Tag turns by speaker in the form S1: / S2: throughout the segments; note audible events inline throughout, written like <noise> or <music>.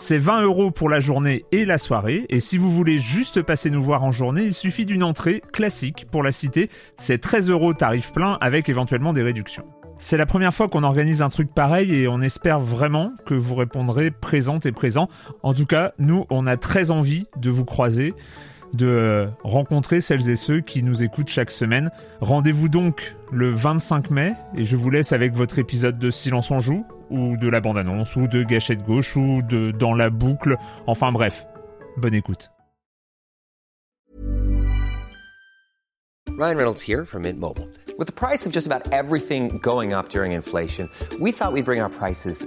S1: C'est 20 euros pour la journée et la soirée, et si vous voulez juste passer nous voir en journée, il suffit d'une entrée classique pour la cité, c'est 13 euros tarif plein avec éventuellement des réductions. C'est la première fois qu'on organise un truc pareil et on espère vraiment que vous répondrez présente et présent. En tout cas, nous, on a très envie de vous croiser de rencontrer celles et ceux qui nous écoutent chaque semaine. Rendez-vous donc le 25 mai et je vous laisse avec votre épisode de Silence en joue ou de la bande-annonce ou de Gâchette gauche ou de Dans la boucle. Enfin bref, bonne écoute.
S2: Ryan Reynolds here from Mint Mobile. With the price of just about everything going up during inflation, we thought we'd bring our prices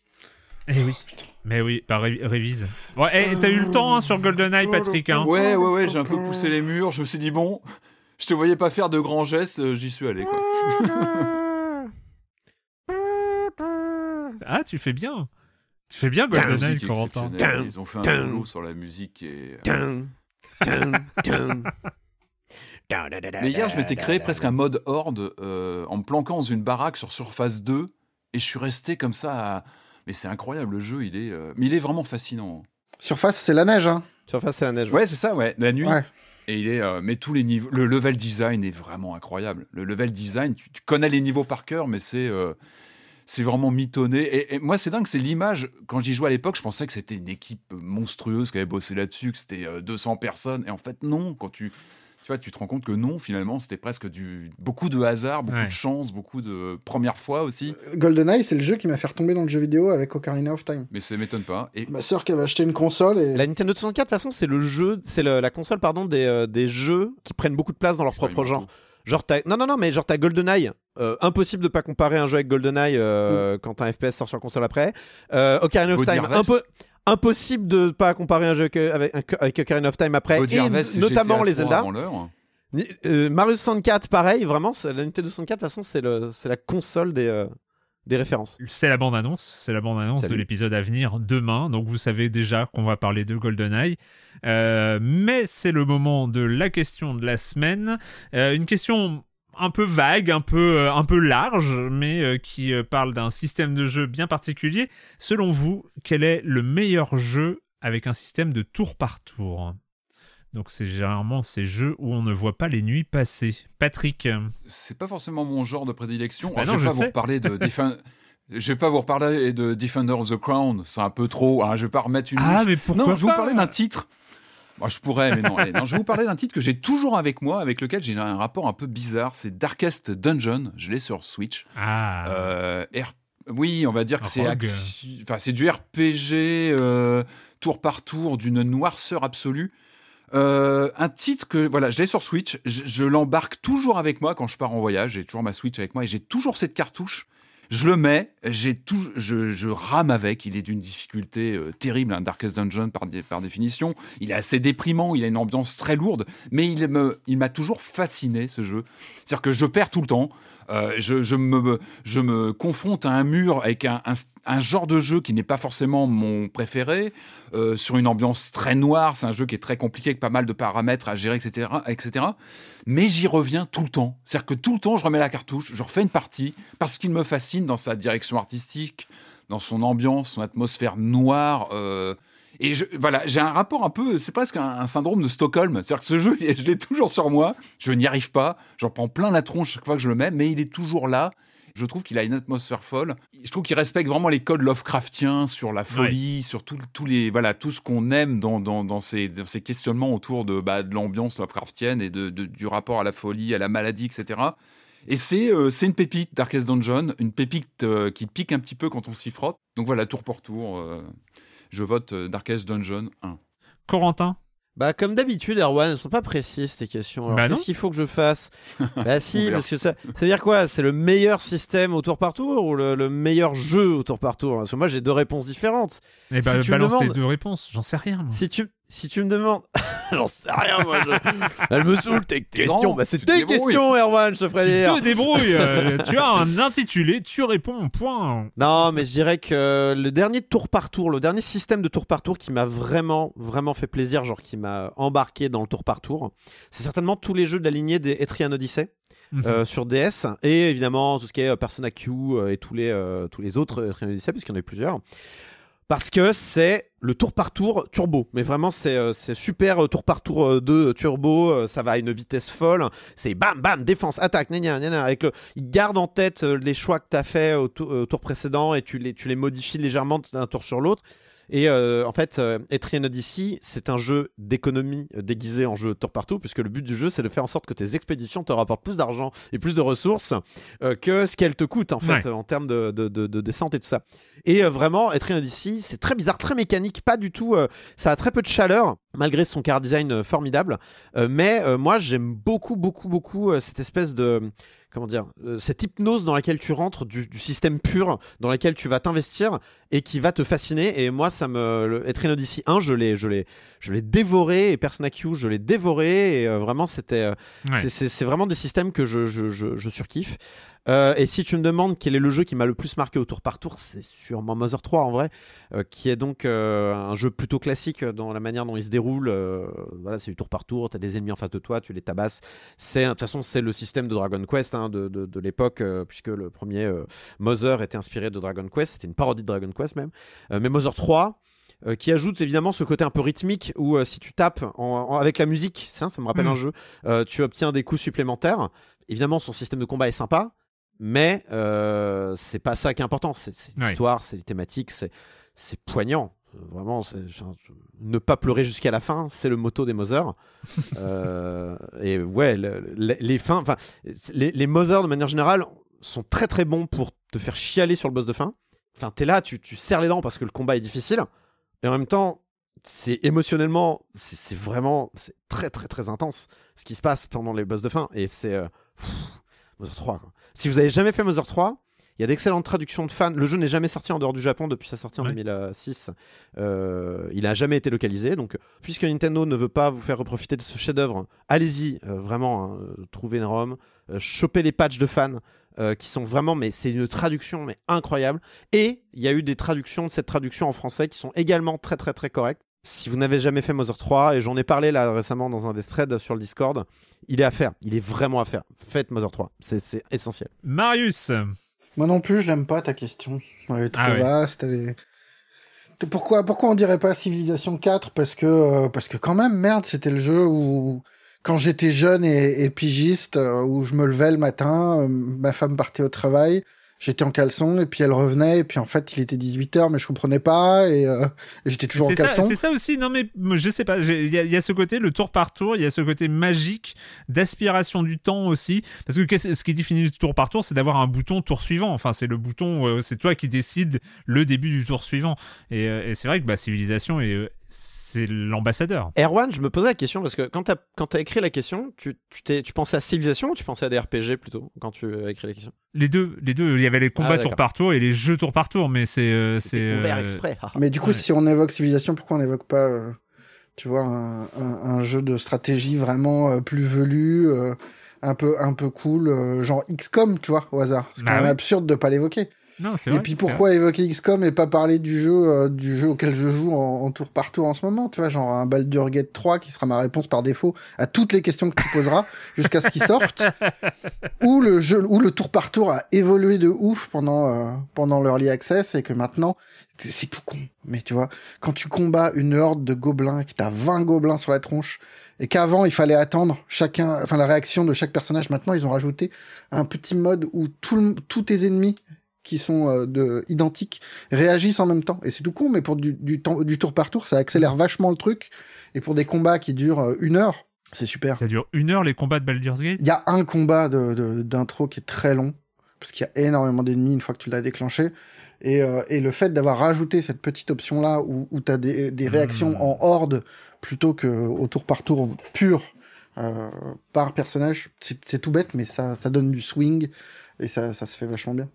S1: Eh oui. Mais oui, bah ré- révise. Ouais, eh, t'as eu le temps hein, sur GoldenEye, Patrick. Hein
S3: Ouais, ouais, ouais, j'ai un peu poussé les murs. Je me suis dit, bon, je te voyais pas faire de grands gestes, euh, j'y suis allé, quoi. <laughs>
S1: Ah, tu fais bien. Tu fais bien GoldenEye, Corentin.
S3: Ils ont fait un boulot sur la musique et. euh, <laughs> Mais hier, je m'étais créé presque un mode horde euh, en me planquant dans une baraque sur Surface 2 et je suis resté comme ça. à- Mais c'est incroyable, le jeu, il est, euh, mais il est vraiment fascinant.
S4: Surface, c'est la neige, hein
S5: Surface, c'est la neige.
S3: Ouais, c'est ça, ouais, la nuit.
S4: Ouais.
S3: Et il est, euh, mais tous les niveaux, le level design est vraiment incroyable. Le level design, tu, tu connais les niveaux par cœur, mais c'est euh, c'est vraiment mitonné. Et, et moi, c'est dingue, c'est l'image. Quand j'y jouais à l'époque, je pensais que c'était une équipe monstrueuse qui avait bossé là-dessus, que c'était euh, 200 personnes. Et en fait, non. Quand tu, tu vois, tu te rends compte que non, finalement, c'était presque du beaucoup de hasard, beaucoup
S1: Ouais.
S3: de chance, beaucoup de première fois aussi.
S4: GoldenEye, c'est le jeu qui m'a fait retomber dans le jeu vidéo avec Ocarina of Time.
S3: Mais ça m'étonne pas. Et
S4: Ma sœur qui avait acheté une console et.
S5: La Nintendo 64, de toute façon, c'est le jeu, c'est la console, pardon, des, euh, des jeux qui prennent beaucoup de place dans leur propre genre. Genre, t'as- non, non, non, mais genre, t'as GoldenEye. Euh, impossible de pas comparer un jeu avec GoldenEye euh, quand un FPS sort sur console après. Euh, Ocarina of Time, un peu. Impossible de pas comparer un jeu avec, avec, avec Ocarina of Time après. Et
S3: Harvest,
S5: notamment
S3: GTA
S5: les
S3: 3
S5: Zelda. euh, Mario 64, pareil, vraiment, la Nintendo 64, de toute façon, c'est la console des, euh, des références.
S1: C'est la bande-annonce, c'est la bande-annonce de l'épisode à venir demain, donc vous savez déjà qu'on va parler de GoldenEye. Euh, mais c'est le moment de la question de la semaine. Euh, une question un peu vague, un peu, euh, un peu large, mais euh, qui euh, parle d'un système de jeu bien particulier. Selon vous, quel est le meilleur jeu avec un système de tour par tour? Donc c'est généralement ces jeux où on ne voit pas les nuits passer. Patrick,
S3: C'est pas forcément mon genre de prédilection.
S1: Bah
S3: Alors,
S1: non,
S3: je vais pas vous
S1: sais.
S3: reparler de <laughs> Defen- Je vais pas vous reparler de Defender of the Crown, c'est un peu trop. hein, je vais pas remettre une.
S1: Ah,
S3: niche.
S1: mais pourquoi
S3: Non, je vais vous parler d'un titre. Moi, je pourrais, mais non, allez, non. Je vais vous parler d'un titre que j'ai toujours avec moi, avec lequel j'ai un rapport un peu bizarre. C'est Darkest Dungeon. Je l'ai sur Switch.
S1: ah,
S3: Euh, R- Oui, on va dire que c'est axi- enfin, c'est du RPG euh, tour par tour d'une noirceur absolue. Euh, un titre que voilà, je l'ai sur Switch, je, je l'embarque toujours avec moi quand je pars en voyage. J'ai toujours ma Switch avec moi et j'ai toujours cette cartouche. Je le mets, j'ai tout, je, rame avec. Il est d'une difficulté euh, terrible, un Darkest Dungeon par, par définition. Il est assez déprimant, il a une ambiance très lourde, mais il me, il m'a toujours fasciné ce jeu. C'est-à-dire que je perds tout le temps. Euh, je, me, confronte à un mur avec un genre de jeu qui n'est pas forcément mon préféré, euh, sur une ambiance très noire. C'est un jeu qui est très compliqué, avec pas mal de paramètres à gérer, etc. etc. Mais j'y reviens tout le temps. C'est-à-dire que tout le temps, je remets la cartouche, je refais une partie, parce qu'il me fascine dans sa direction artistique, dans son ambiance, son atmosphère noire. euh, et je, voilà, j'ai un rapport un peu, c'est presque un, un syndrome de Stockholm. C'est-à-dire que ce jeu, je l'ai toujours sur moi, je n'y arrive pas, j'en prends plein la tronche chaque fois que je le mets, mais il est toujours là. Je trouve qu'il a une atmosphère folle. Je trouve qu'il respecte vraiment les codes Lovecraftiens sur la folie, sur tout, tous les, voilà, tout ce qu'on aime dans, dans, dans, ces, dans, ces, questionnements autour de, bah, de l'ambiance Lovecraftienne et de, de, du rapport à la folie, à la maladie, etc. Et c'est euh, une pépite Darkest Dungeon, une pépite euh, qui pique un petit peu quand on s'y frotte. Donc voilà, tour pour tour, euh, je vote Darkest Dungeon 1.
S1: Corentin
S5: bah comme d'habitude, Erwan, elles sont pas précises tes questions. Alors
S1: Bah non.
S5: qu'est-ce qu'il faut que je fasse <laughs> Bah si, parce que ça, ça veut dire quoi? C'est le meilleur système au tour par tour ou le, le meilleur jeu au tour par tour? Parce que moi j'ai deux réponses différentes.
S1: Eh ben,
S5: Si tu me
S1: balance tes deux réponses. J'en sais rien. moi.
S5: Si tu si tu me demandes, <laughs> j'en sais rien moi. Je... <laughs> Elle me saoule tes questions. Bah c'est
S3: tu te
S5: tes questions, Erwan, je ferai
S1: Tu
S5: dire.
S1: te débrouilles. euh, tu as un intitulé, tu réponds, point.
S5: Non, mais je dirais que le dernier tour par tour, le dernier système de tour par tour qui m'a vraiment, vraiment fait plaisir, genre qui m'a embarqué dans le tour par tour, c'est certainement tous les jeux de la lignée des Etrian Odyssey
S1: Mhm.
S5: euh, sur DS et évidemment tout ce qui est euh, Persona Q et tous les, euh, tous les autres Etrian Odyssey, puisqu'il y en a eu plusieurs. Parce que c'est le tour par tour turbo. Mais vraiment, c'est euh, super euh, tour par tour euh, de turbo. ça va à une vitesse folle. C'est bam, bam, défense, attaque, gna, gna, avec le, il garde en tête les choix que tu as fait au, au tour précédent et tu les, tu les modifies légèrement d'un tour sur l'autre. Et euh, en fait, euh, Etrian Odyssey, c'est un jeu d'économie euh, déguisé en jeu tour par tour, puisque le but du jeu, c'est de faire en sorte que tes expéditions te rapportent plus d'argent et plus de ressources euh, que ce qu'elles te coûtent, en fait,
S1: Ouais.
S5: en termes de, de, de- de descente et tout ça. Et vraiment, Etrian Odyssey, c'est très bizarre, très mécanique, pas du tout. ça a très peu de chaleur, malgré son car design formidable. Mais moi, j'aime beaucoup, beaucoup, beaucoup cette espèce de. Comment dire euh, Cette hypnose dans laquelle tu rentres, du, système pur, dans laquelle tu vas t'investir et qui va te fasciner. Et moi, ça me. Le Odyssey 1, je l'ai, je l'ai, je l'ai dévoré. Et Persona Q, je l'ai dévoré. Et euh, vraiment, c'était. euh,
S1: Ouais.
S5: c'est- vraiment des systèmes que je, je, je, je surkiffe. Euh, et si tu me demandes quel est le jeu qui m'a le plus marqué au tour par tour, c'est sûrement Mother 3 en vrai, euh, qui est donc euh, un jeu plutôt classique dans la manière dont il se déroule. voilà, c'est du tour par tour, tu as des ennemis en face de toi, tu les tabasses. C'est de toute façon c'est le système de Dragon Quest hein, de, de, de l'époque, puisque le premier Mother était inspiré de Dragon Quest, c'était une parodie de Dragon Quest même. Mais Mother 3 euh, qui ajoute évidemment ce côté un peu rythmique où euh, si tu tapes en- en- avec la musique, ça, ça me rappelle
S1: Mhm.
S5: un jeu, euh, tu obtiens des coups supplémentaires. Évidemment, son système de combat est sympa, mais c'est pas ça qui est important. C'est
S1: Ouais.
S5: l'histoire, c'est les thématiques, c'est c'est poignant. Vraiment, ne pas pleurer jusqu'à la fin, c'est le motto des Mother. <laughs> Et ouais, le- le- les fins, enfin, les, les Mother de manière générale sont très très bons pour te faire chialer sur le boss de fin. Enfin, t'es là, tu, tu serres les dents parce que le combat est difficile, et en même temps, c'est émotionnellement, c'est vraiment, c'est très très très intense ce qui se passe pendant les boss de fin, et c'est euh, Mother 3. quoi. Si vous avez jamais fait Mother 3, il y a d'excellentes traductions de fans. Le jeu n'est jamais sorti en dehors du Japon depuis sa sortie en
S1: Ouais.
S5: 2006. Euh, il n'a jamais été localisé. Donc, puisque Nintendo ne veut pas vous faire profiter de ce chef-d'œuvre, allez-y, euh, vraiment, hein, trouvez une ROM, euh, chopez les patchs de fans. qui sont vraiment, mais c'est une traduction mais incroyable. Et il y a eu des traductions de cette traduction en français qui sont également très très très correctes. Si vous n'avez jamais fait Mother 3, et j'en ai parlé là récemment dans un des threads sur le Discord, il est à faire. Il est vraiment à faire. Faites Mother 3. C'est c'est essentiel.
S1: Marius.
S4: Moi non plus, je l'aime pas ta question. Elle est trop
S1: Ah ouais.
S4: vaste. Elle est... Pourquoi, pourquoi on dirait pas Civilization 4 Parce que, euh, parce que quand même, merde, c'était le jeu où, quand j'étais jeune et, et pigiste, euh, où je me levais le matin, euh, ma femme partait au travail, j'étais en caleçon, et puis elle revenait, et puis en fait, il était 18h, mais je comprenais pas, et, euh, et j'étais toujours en
S1: C'est ça,
S4: caleçon.
S1: c'est ça aussi, non mais je sais pas, il y, y a ce côté, le tour par tour, il y a ce côté magique d'aspiration du temps aussi, parce que ce qui définit le tour par tour, c'est d'avoir un bouton tour suivant, enfin c'est le bouton, euh, c'est toi qui décides le début du tour suivant, et, euh, et c'est vrai que bah, Civilisation, est, euh, c'est l'ambassadeur.
S5: Erwan, je me posais la question parce que quand tu as, écrit la question, tu, tu, t'es- tu pensais à Civilization ou tu pensais à des RPG plutôt quand tu as écrit la question?
S1: Les deux, les deux, il y avait les combats
S5: Ah,
S1: tour par tour et les jeux tour par tour, mais c'est... euh, c'est
S5: ouvert
S1: euh,
S5: exprès. haha.
S4: Mais du coup,
S1: Ouais.
S4: si on évoque Civilization, pourquoi on n'évoque pas, euh, tu vois, un, un- un jeu de stratégie vraiment euh, plus velu, euh, un peu un peu cool, euh, genre XCOM, tu vois, au hasard? C'est
S1: Bah
S4: quand même
S1: oui.
S4: absurde de pas l'évoquer.
S1: Non,
S4: Et
S1: vrai.
S4: puis pourquoi évoquer XCOM et pas parler du jeu, euh, du jeu auquel je joue en, en tour par tour en ce moment, tu vois, genre un Baldur's Gate 3 qui sera ma réponse par défaut à toutes les questions que tu poseras <laughs> jusqu'à ce qu'il sorte, <laughs> où le jeu, où le tour par tour a évolué de ouf pendant euh, pendant l'early access et que maintenant c'est- tout con. Mais tu vois, quand tu combats une horde de gobelins, qui t'a 20 gobelins sur la tronche, et qu'avant il fallait attendre chacun, enfin la réaction de chaque personnage, maintenant ils ont rajouté un petit mode où tout tous tes ennemis qui sont euh, de, identiques réagissent en même temps. Et c'est tout con, mais pour du, du, temps, du tour par tour, ça accélère vachement le truc. Et pour des combats qui durent euh, une heure, c'est super.
S1: Ça dure une heure les combats de Baldur's Gate?
S4: Il y a un combat de- de- d'intro qui est très long, parce qu'il y a énormément d'ennemis une fois que tu l'as déclenché. Et, euh, et le fait d'avoir rajouté cette petite option-là, où, où tu as des, des réactions
S1: Hmm.
S4: en horde, plutôt que au tour par tour pur euh, par personnage, c'est c'est tout bête, mais ça, ça donne du swing, et ça, ça se fait vachement bien.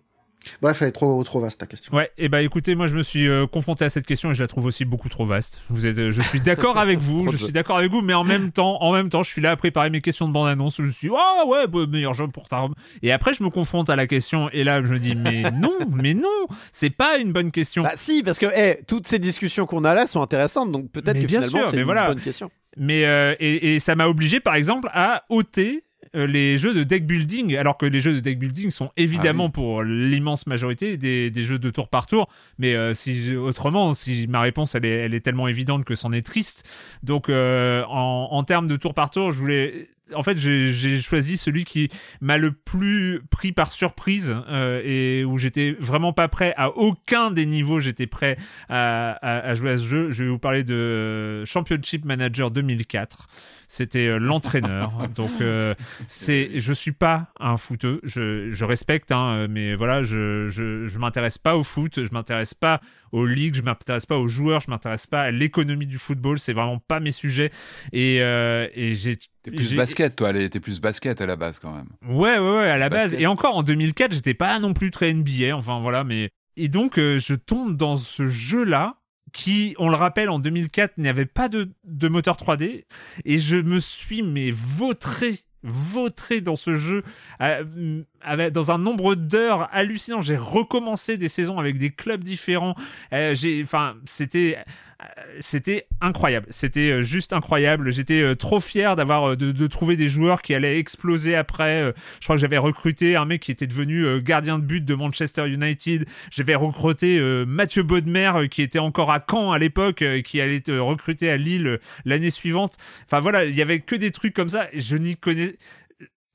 S4: Bref, elle est trop, trop vaste ta question.
S1: Ouais, et bah écoutez, moi je me suis euh, confronté à cette question et je la trouve aussi beaucoup trop vaste. Vous êtes, euh, je suis d'accord <laughs> avec vous,
S5: Trop
S1: je suis d'accord avec vous, mais en même temps, en même temps, je suis là à préparer mes questions de bande annonce. Je me suis, ah ouais, bah, meilleur jeu pour ta. Et après, je me confronte à la question et là, je me dis, mais <laughs> non, mais non, c'est pas une bonne question.
S5: Bah si, parce que eh, toutes ces discussions qu'on a là sont intéressantes, donc peut-être que
S1: bien
S5: finalement
S1: sûr,
S5: c'est une
S1: voilà.
S5: bonne question.
S1: Mais euh, et, et ça m'a obligé, par exemple, à ôter euh, les jeux de deck building, alors que les jeux de deck building sont évidemment
S3: Ah oui.
S1: pour l'immense majorité des, des jeux de tour par tour. Mais euh, si autrement, si ma réponse elle est, elle est tellement évidente que c'en est triste. Donc euh, en, en termes de tour par tour, je voulais en fait, j'ai choisi celui qui m'a le plus pris par surprise euh, et où j'étais vraiment pas prêt à aucun des niveaux. J'étais prêt à, à- à jouer à ce jeu. Je vais vous parler de Championship Manager 2004. C'était euh, l'entraîneur. <laughs> Donc, euh, c'est, je suis pas un footeux. Je, je respecte, hein, mais voilà, je, je, je m'intéresse pas au foot. Je m'intéresse pas aux ligues. Je m'intéresse pas aux joueurs. Je m'intéresse pas à l'économie du football. C'est vraiment pas mes sujets. Et, euh, et j'ai
S3: T'es plus basket, toi. T'es plus basket à la base, quand même.
S1: Ouais, ouais, ouais, à la
S3: Basket.
S1: base. Et encore en 2004, j'étais pas non plus très NBA, enfin voilà, mais. Et donc, euh, je tombe dans ce jeu-là, qui, on le rappelle, en 2004, n'y avait pas de, de moteur 3D, et je me suis, mais vautré, vautré dans ce jeu, euh, avec, dans un nombre d'heures hallucinant. J'ai recommencé des saisons avec des clubs différents. Euh, j'ai, enfin, c'était. Euh, C'était incroyable, c'était euh, juste incroyable. J'étais euh, trop fier d'avoir de, trouver des joueurs qui allaient exploser après. Je crois que j'avais recruté un mec qui était devenu gardien de but de Manchester United. J'avais recruté Mathieu Baudemer qui était encore à Caen à l'époque, euh, qui allait être recruté à Lille l'année suivante. Enfin voilà, il y avait que des trucs comme ça. Je n'y connais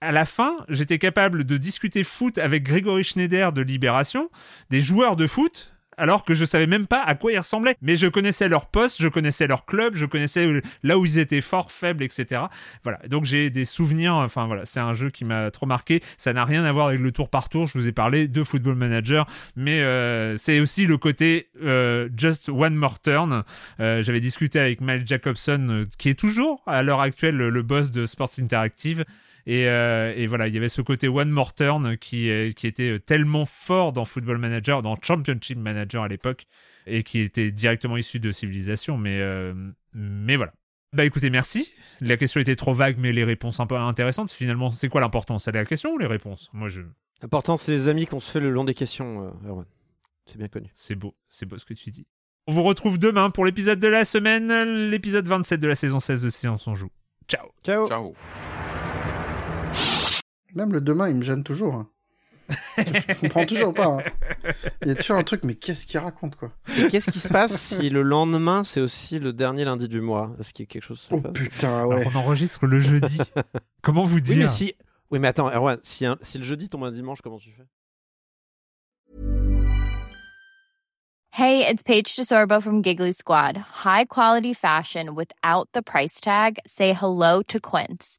S1: à la fin, j'étais capable de discuter foot avec Grégory Schneider de Libération, des joueurs de foot, alors que je savais même pas à quoi ils ressemblaient. Mais je connaissais leur poste, je connaissais leur club, je connaissais là où ils étaient forts, faibles, etc. Voilà. Donc j'ai des souvenirs. Enfin voilà, c'est un jeu qui m'a trop marqué. Ça n'a rien à voir avec le tour par tour. Je vous ai parlé de Football Manager, mais euh, c'est aussi le côté euh, Just One More Turn. Euh, J'avais discuté avec Mike Jacobson, euh, qui est toujours à l'heure actuelle le, le boss de Sports Interactive. Et, euh, et voilà, il y avait ce côté One More Turn qui, euh, qui était tellement fort dans Football Manager, dans Championship Manager à l'époque, et qui était directement issu de Civilisation. Mais, euh, mais voilà. Bah écoutez, merci. La question était trop vague, mais les réponses un peu intéressantes. Finalement, c'est quoi l'important C'est la question ou les réponses? Moi, je.
S5: L'important, c'est les amis qu'on se fait le long des questions, euh, Erwan. C'est bien connu.
S1: C'est beau, c'est beau ce que tu dis. On vous retrouve demain pour l'épisode de la semaine, l'épisode 27 de la saison 16 de Silence on joue. Ciao
S5: Ciao.
S3: Ciao.
S4: Même le demain, il me gêne toujours. hein. je comprends toujours pas. hein. Il y a toujours un truc, mais qu'est-ce qu'il raconte, quoi?
S5: Et qu'est-ce qui se passe si le lendemain, c'est aussi le dernier lundi du mois? Est-ce qu'il y a quelque chose se
S4: Oh putain,
S1: Alors. On enregistre le jeudi. <laughs> Comment vous
S5: Oui,
S1: dire?
S5: mais si. Oui, mais attends, Erwan, si, un- si le jeudi tombe un dimanche, comment tu fais?
S6: Hey, it's Paige DeSorbo from Giggly Squad. High quality fashion without the price tag. Say hello to Quince.